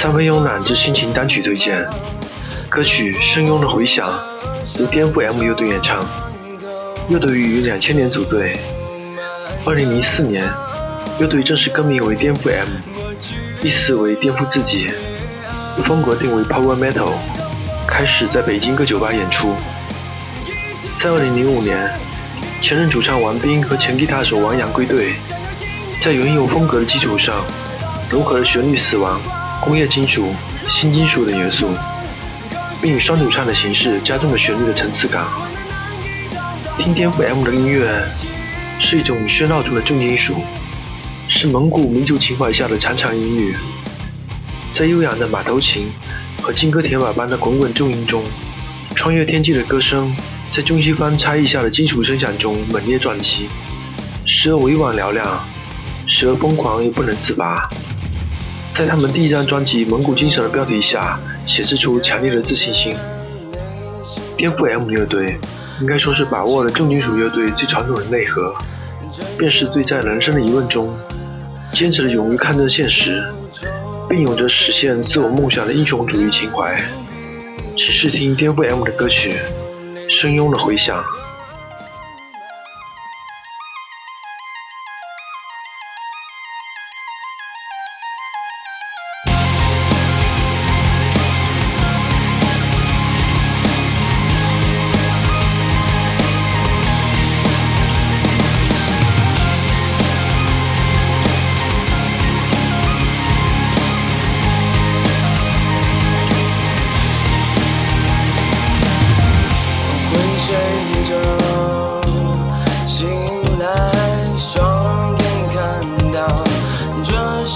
三分慵懒之心情单曲推荐，歌曲《声拥的回响》由颠覆 M 乐队演唱。乐队于两千年组队，二零零四年，乐队正式更名为颠覆 M，意思为颠覆自己，风格定为 Power Metal，开始在北京各酒吧演出。在二零零五年，前任主唱王斌和前吉他手王阳归队，在原有风格的基础上，融合了旋律死亡。工业金属、新金属等元素，并以双主唱的形式加重了旋律的层次感。听颠覆 M 的音乐，是一种喧闹中的重金属，是蒙古民族情怀下的长长音域。在悠扬的马头琴和金戈铁马般的滚滚重音中，穿越天际的歌声，在中西方差异下的金属声响中猛烈撞击，时而委婉嘹亮，时而疯狂又不能自拔。在他们第一张专辑《蒙古精神》的标题下，显示出强烈的自信心。颠覆 M 乐队应该说是把握了重金属乐队最传统的内核，便是对在人生的疑问中，坚持的勇于抗争现实，并有着实现自我梦想的英雄主义情怀。只是听颠覆 M 的歌曲，声拥的回响。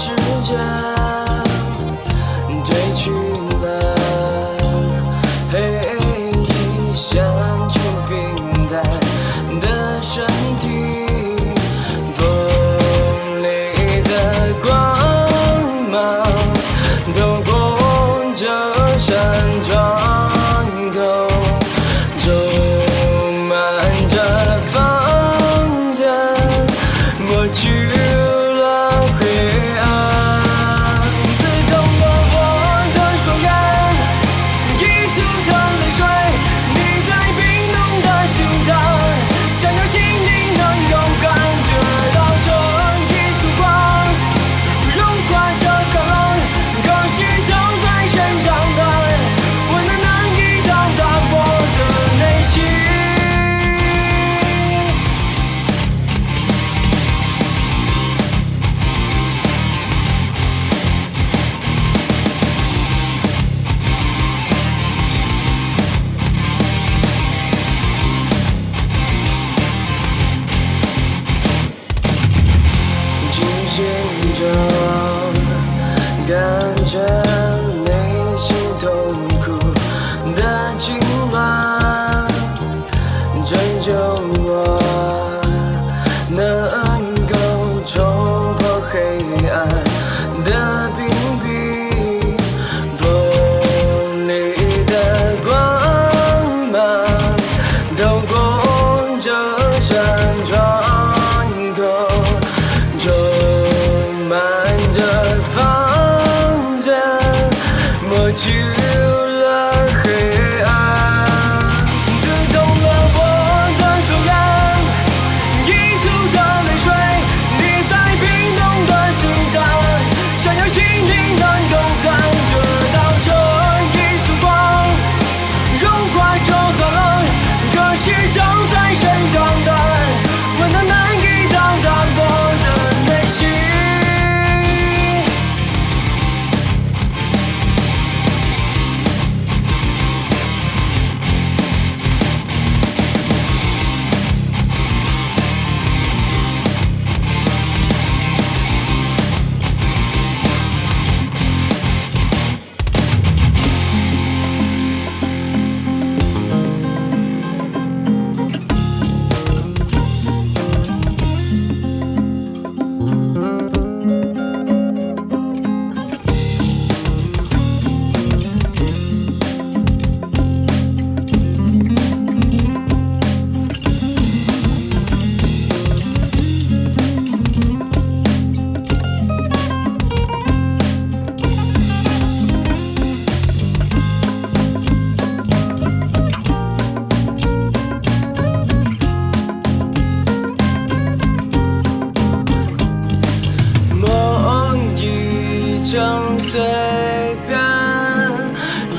时间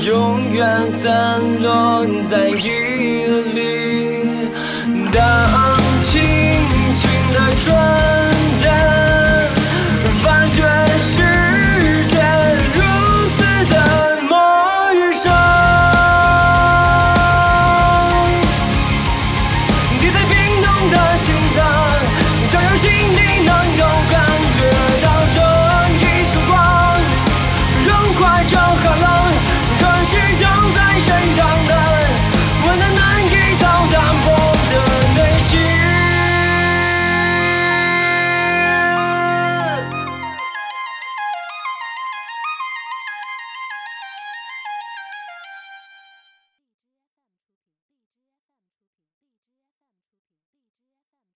永远散落在夜里当轻轻的转